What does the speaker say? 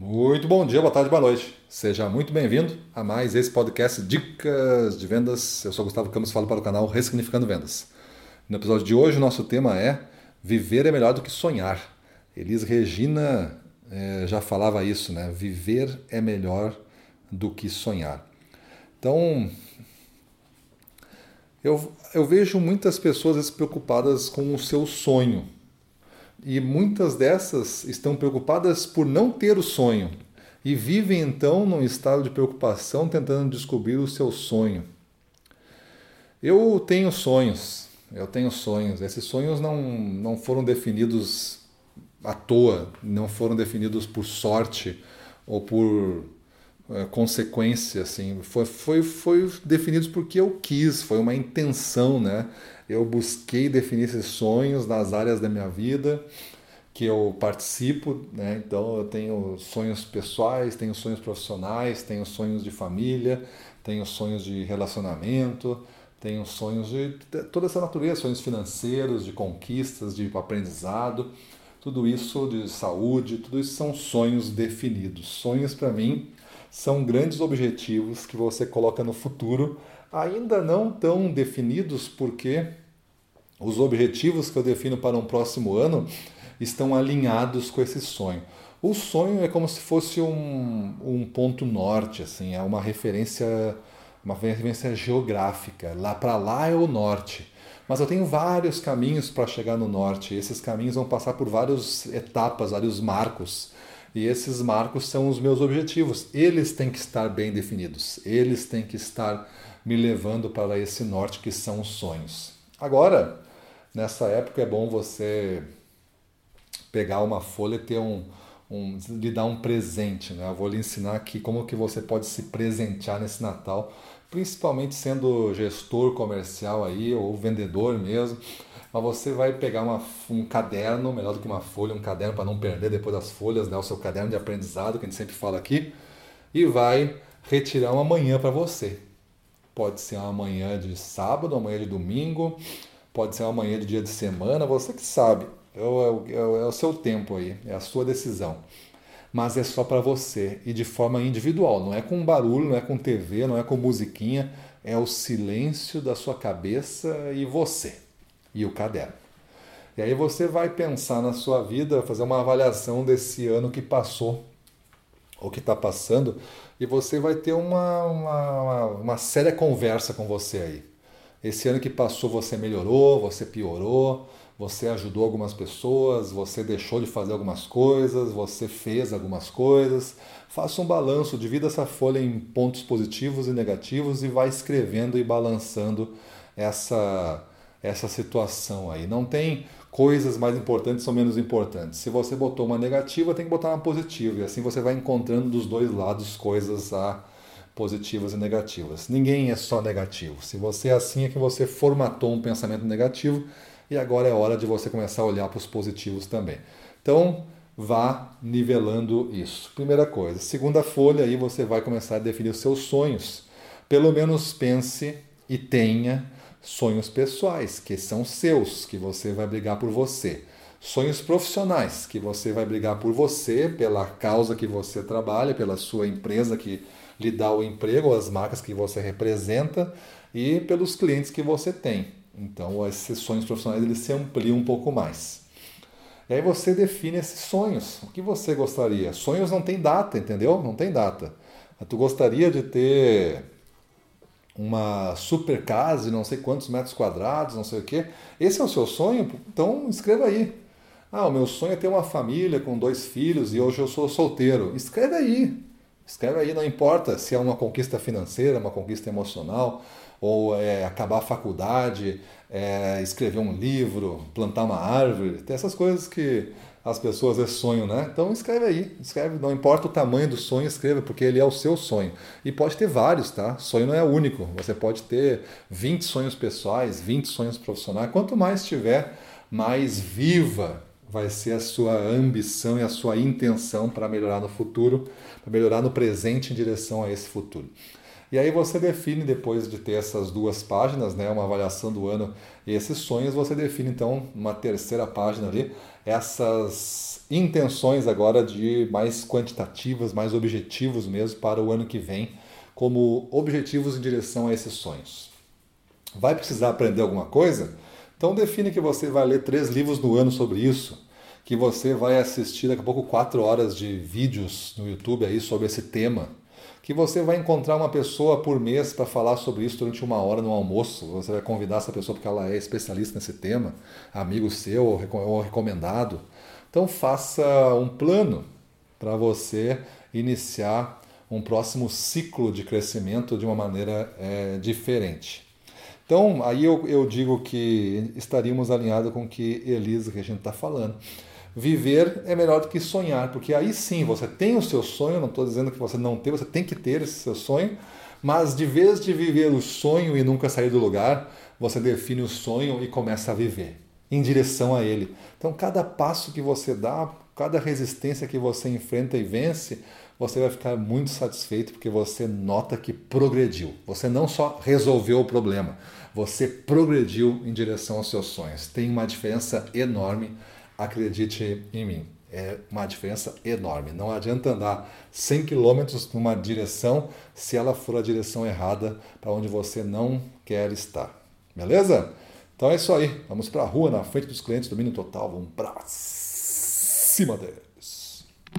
Muito bom dia, boa tarde, boa noite. Seja muito bem-vindo a mais esse podcast Dicas de Vendas. Eu sou Gustavo Campos, falo para o canal Ressignificando Vendas. No episódio de hoje, o nosso tema é Viver é melhor do que sonhar. Elis Regina é, já falava isso, né? Viver é melhor do que sonhar. Então, eu, eu vejo muitas pessoas preocupadas com o seu sonho. E muitas dessas estão preocupadas por não ter o sonho e vivem então num estado de preocupação tentando descobrir o seu sonho. Eu tenho sonhos, eu tenho sonhos. Esses sonhos não, não foram definidos à toa, não foram definidos por sorte ou por é, consequência, assim. Foi, foi, foi definidos porque eu quis, foi uma intenção, né? Eu busquei definir esses sonhos nas áreas da minha vida que eu participo, né? Então eu tenho sonhos pessoais, tenho sonhos profissionais, tenho sonhos de família, tenho sonhos de relacionamento, tenho sonhos de toda essa natureza, sonhos financeiros, de conquistas, de aprendizado, tudo isso de saúde, tudo isso são sonhos definidos. Sonhos para mim são grandes objetivos que você coloca no futuro, ainda não tão definidos porque os objetivos que eu defino para um próximo ano estão alinhados com esse sonho. O sonho é como se fosse um, um ponto norte, assim, é uma referência, uma referência geográfica. Lá para lá é o norte. Mas eu tenho vários caminhos para chegar no norte. E esses caminhos vão passar por várias etapas, vários marcos. E esses marcos são os meus objetivos. Eles têm que estar bem definidos. Eles têm que estar me levando para esse norte que são os sonhos. Agora, nessa época é bom você pegar uma folha e ter um, um lhe dar um presente, né? Eu vou lhe ensinar aqui como que você pode se presentear nesse Natal, principalmente sendo gestor comercial aí ou vendedor mesmo. Mas você vai pegar uma, um caderno, melhor do que uma folha, um caderno para não perder depois das folhas, né? O seu caderno de aprendizado que a gente sempre fala aqui, e vai retirar uma manhã para você. Pode ser uma manhã de sábado, uma manhã de domingo, pode ser uma manhã de dia de semana, você que sabe. É o, é, o, é o seu tempo aí, é a sua decisão. Mas é só para você e de forma individual, não é com barulho, não é com TV, não é com musiquinha, é o silêncio da sua cabeça e você e o caderno. E aí você vai pensar na sua vida, fazer uma avaliação desse ano que passou, ou que está passando, e você vai ter uma, uma, uma, séria conversa com você aí. Esse ano que passou você melhorou, você piorou, você ajudou algumas pessoas, você deixou de fazer algumas coisas, você fez algumas coisas. Faça um balanço, divida essa folha em pontos positivos e negativos e vai escrevendo e balançando essa, essa situação aí. Não tem coisas mais importantes ou menos importantes. Se você botou uma negativa, tem que botar uma positiva. E assim você vai encontrando dos dois lados coisas a positivas e negativas. Ninguém é só negativo. Se você é assim, é que você formatou um pensamento negativo e agora é hora de você começar a olhar para os positivos também. Então, vá nivelando isso. Primeira coisa. Segunda folha, aí você vai começar a definir os seus sonhos. Pelo menos pense e tenha sonhos pessoais, que são seus, que você vai brigar por você. Sonhos profissionais, que você vai brigar por você, pela causa que você trabalha, pela sua empresa que lhe dá o emprego, as marcas que você representa e pelos clientes que você tem. Então, esses sonhos profissionais eles se ampliam um pouco mais. E aí você define esses sonhos. O que você gostaria? Sonhos não tem data, entendeu? Não tem data. Tu gostaria de ter uma super casa de não sei quantos metros quadrados, não sei o quê. Esse é o seu sonho? Então escreva aí. Ah, o meu sonho é ter uma família com dois filhos e hoje eu sou solteiro. Escreve aí. Escreve aí, não importa se é uma conquista financeira, uma conquista emocional, ou é, acabar a faculdade, é, escrever um livro, plantar uma árvore, tem essas coisas que as pessoas é sonho, né? Então escreve aí, escreve, não importa o tamanho do sonho, escreva, porque ele é o seu sonho. E pode ter vários, tá? Sonho não é único. Você pode ter 20 sonhos pessoais, 20 sonhos profissionais. Quanto mais tiver, mais viva vai ser a sua ambição e a sua intenção para melhorar no futuro, para melhorar no presente em direção a esse futuro. E aí você define, depois de ter essas duas páginas, né, uma avaliação do ano e esses sonhos, você define então uma terceira página ali, essas intenções agora de mais quantitativas, mais objetivos mesmo para o ano que vem, como objetivos em direção a esses sonhos. Vai precisar aprender alguma coisa? Então define que você vai ler três livros no ano sobre isso, que você vai assistir daqui a pouco quatro horas de vídeos no YouTube aí sobre esse tema, que você vai encontrar uma pessoa por mês para falar sobre isso durante uma hora no almoço. Você vai convidar essa pessoa porque ela é especialista nesse tema, amigo seu ou recomendado. Então faça um plano para você iniciar um próximo ciclo de crescimento de uma maneira é, diferente. Então, aí eu, eu digo que estaríamos alinhados com o que Elisa, gente está falando. Viver é melhor do que sonhar, porque aí sim você tem o seu sonho, não estou dizendo que você não tem, você tem que ter esse seu sonho, mas de vez de viver o sonho e nunca sair do lugar, você define o sonho e começa a viver em direção a ele. Então, cada passo que você dá, cada resistência que você enfrenta e vence, você vai ficar muito satisfeito porque você nota que progrediu. Você não só resolveu o problema, você progrediu em direção aos seus sonhos. Tem uma diferença enorme, acredite em mim. É uma diferença enorme. Não adianta andar 100 km numa direção se ela for a direção errada para onde você não quer estar. Beleza? Então é isso aí. Vamos para a rua, na frente dos clientes, domínio total. Vamos para cima dele.